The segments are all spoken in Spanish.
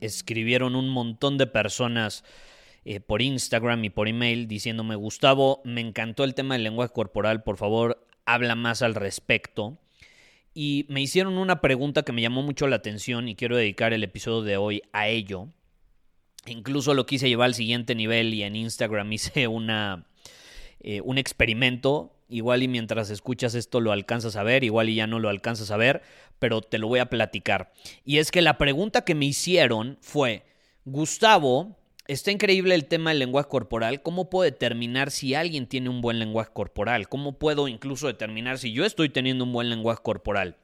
escribieron un montón de personas eh, por Instagram y por email diciéndome, Gustavo, me encantó el tema del lenguaje corporal, por favor, habla más al respecto. Y me hicieron una pregunta que me llamó mucho la atención y quiero dedicar el episodio de hoy a ello. Incluso lo quise llevar al siguiente nivel y en Instagram hice una, eh, un experimento. Igual y mientras escuchas esto lo alcanzas a ver, igual y ya no lo alcanzas a ver, pero te lo voy a platicar. Y es que la pregunta que me hicieron fue, Gustavo, está increíble el tema del lenguaje corporal, ¿cómo puedo determinar si alguien tiene un buen lenguaje corporal? ¿Cómo puedo incluso determinar si yo estoy teniendo un buen lenguaje corporal?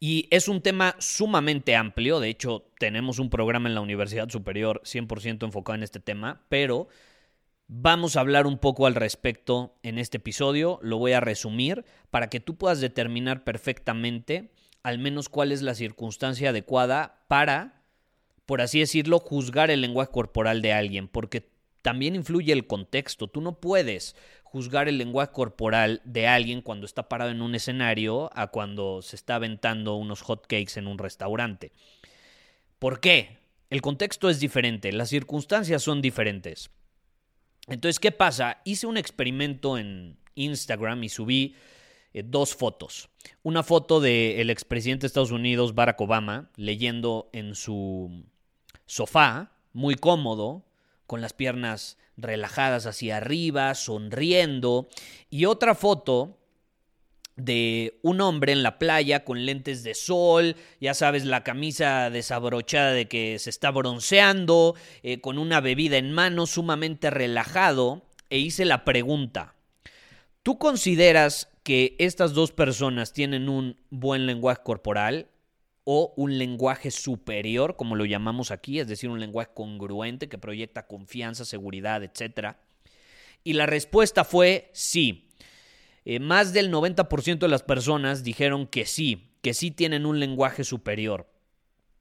Y es un tema sumamente amplio, de hecho tenemos un programa en la Universidad Superior 100% enfocado en este tema, pero vamos a hablar un poco al respecto en este episodio, lo voy a resumir para que tú puedas determinar perfectamente al menos cuál es la circunstancia adecuada para, por así decirlo, juzgar el lenguaje corporal de alguien, porque también influye el contexto. Tú no puedes juzgar el lenguaje corporal de alguien cuando está parado en un escenario a cuando se está aventando unos hot cakes en un restaurante. ¿Por qué? El contexto es diferente, las circunstancias son diferentes. Entonces, ¿qué pasa? Hice un experimento en Instagram y subí eh, dos fotos. Una foto del expresidente de Estados Unidos, Barack Obama, leyendo en su sofá, muy cómodo, con las piernas relajadas hacia arriba, sonriendo. Y otra foto de un hombre en la playa con lentes de sol, ya sabes, la camisa desabrochada de que se está bronceando, eh, con una bebida en mano, sumamente relajado, e hice la pregunta, ¿tú consideras que estas dos personas tienen un buen lenguaje corporal? o un lenguaje superior, como lo llamamos aquí, es decir, un lenguaje congruente que proyecta confianza, seguridad, etc. Y la respuesta fue sí. Eh, más del 90% de las personas dijeron que sí, que sí tienen un lenguaje superior.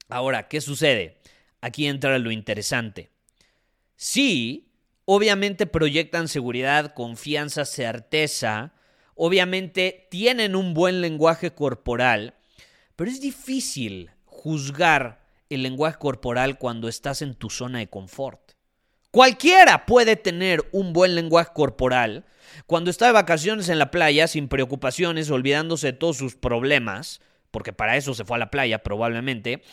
Ahora, ¿qué sucede? Aquí entra lo interesante. Sí, obviamente proyectan seguridad, confianza, certeza, obviamente tienen un buen lenguaje corporal, pero es difícil juzgar el lenguaje corporal cuando estás en tu zona de confort. Cualquiera puede tener un buen lenguaje corporal cuando está de vacaciones en la playa sin preocupaciones, olvidándose de todos sus problemas, porque para eso se fue a la playa probablemente,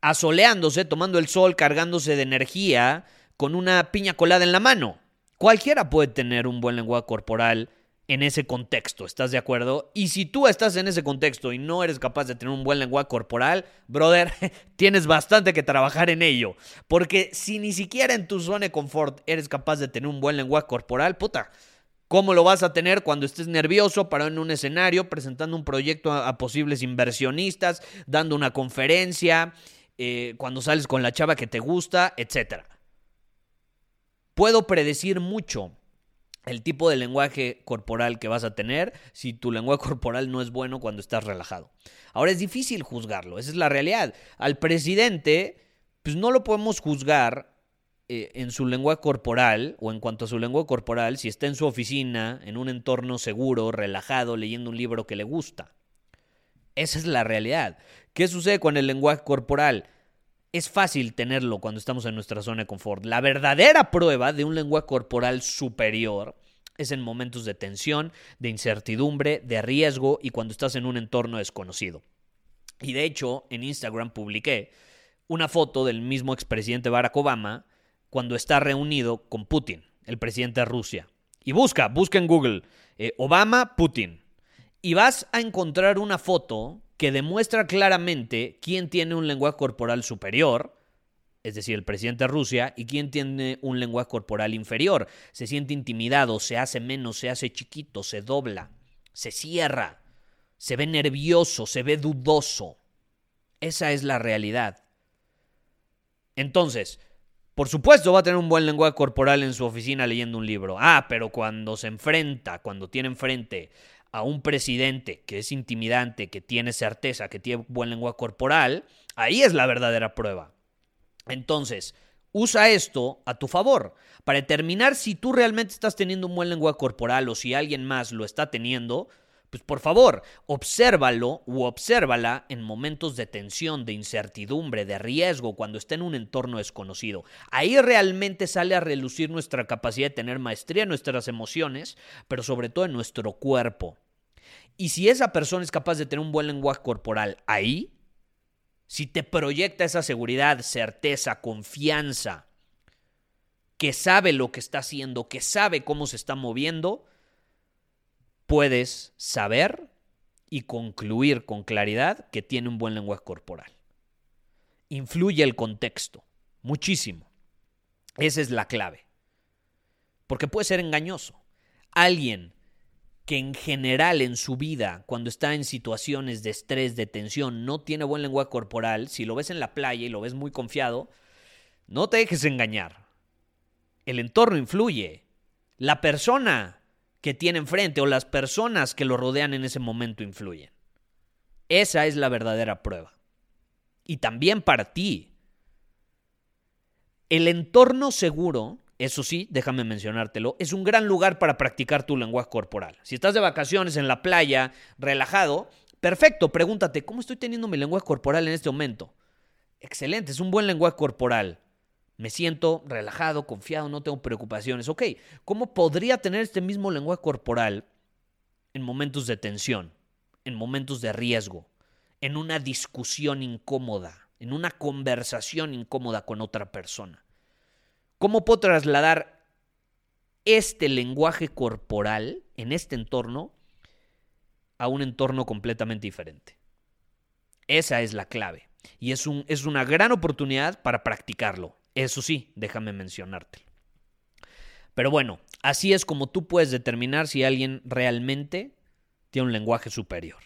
asoleándose, tomando el sol, cargándose de energía, con una piña colada en la mano. Cualquiera puede tener un buen lenguaje corporal en ese contexto, ¿estás de acuerdo? Y si tú estás en ese contexto y no eres capaz de tener un buen lenguaje corporal, brother, tienes bastante que trabajar en ello. Porque si ni siquiera en tu zona de confort eres capaz de tener un buen lenguaje corporal, puta, ¿cómo lo vas a tener cuando estés nervioso, parado en un escenario, presentando un proyecto a, posibles inversionistas, dando una conferencia, eh, cuando sales con la chava que te gusta, etcétera? Puedo predecir mucho el tipo de lenguaje corporal que vas a tener si tu lenguaje corporal no es bueno cuando estás relajado. Ahora es difícil juzgarlo, esa es la realidad. Al presidente, pues no lo podemos juzgar eh, en su lenguaje corporal o en cuanto a su lenguaje corporal si está en su oficina, en un entorno seguro, relajado, leyendo un libro que le gusta. Esa es la realidad. ¿Qué sucede con el lenguaje corporal? Es fácil tenerlo cuando estamos en nuestra zona de confort. La verdadera prueba de un lenguaje corporal superior es en momentos de tensión, de incertidumbre, de riesgo y cuando estás en un entorno desconocido. Y de hecho, en Instagram publiqué una foto del mismo expresidente Barack Obama cuando está reunido con Putin, el presidente de Rusia. Y busca, busca en Google eh, Obama, Putin. Y vas a encontrar una foto que demuestra claramente quién tiene un lenguaje corporal superior, es decir, el presidente de Rusia, y quién tiene un lenguaje corporal inferior. Se siente intimidado, se hace menos, se hace chiquito, se dobla, se cierra, se ve nervioso, se ve dudoso. Esa es la realidad. Entonces, por supuesto va a tener un buen lenguaje corporal en su oficina leyendo un libro. Ah, pero cuando se enfrenta, cuando tiene enfrente a un presidente que es intimidante, que tiene certeza, que tiene buen lenguaje corporal, ahí es la verdadera prueba. Entonces, usa esto a tu favor para determinar si tú realmente estás teniendo un buen lenguaje corporal o si alguien más lo está teniendo pues por favor, obsérvalo u obsérvala en momentos de tensión, de incertidumbre, de riesgo, cuando esté en un entorno desconocido. Ahí realmente sale a relucir nuestra capacidad de tener maestría en nuestras emociones, pero sobre todo en nuestro cuerpo. Y si esa persona es capaz de tener un buen lenguaje corporal ahí, si te proyecta esa seguridad, certeza, confianza, que sabe lo que está haciendo, que sabe cómo se está moviendo, puedes saber y concluir con claridad que tiene un buen lenguaje corporal. Influye el contexto, muchísimo. Esa es la clave. Porque puede ser engañoso. Alguien que en general en su vida, cuando está en situaciones de estrés, de tensión, no tiene buen lenguaje corporal, si lo ves en la playa y lo ves muy confiado, no te dejes engañar. El entorno influye. La persona que tiene enfrente o las personas que lo rodean en ese momento influyen. Esa es la verdadera prueba. Y también para ti. El entorno seguro, eso sí, déjame mencionártelo, es un gran lugar para practicar tu lenguaje corporal. Si estás de vacaciones en la playa, relajado, perfecto, pregúntate, ¿cómo estoy teniendo mi lenguaje corporal en este momento? Excelente, es un buen lenguaje corporal. Me siento relajado, confiado, no tengo preocupaciones. Ok, ¿cómo podría tener este mismo lenguaje corporal en momentos de tensión, en momentos de riesgo, en una discusión incómoda, en una conversación incómoda con otra persona? ¿Cómo puedo trasladar este lenguaje corporal en este entorno a un entorno completamente diferente? Esa es la clave. Y es, es una gran oportunidad para practicarlo. Eso sí, déjame mencionarte. Pero bueno, así es como tú puedes determinar si alguien realmente tiene un lenguaje superior.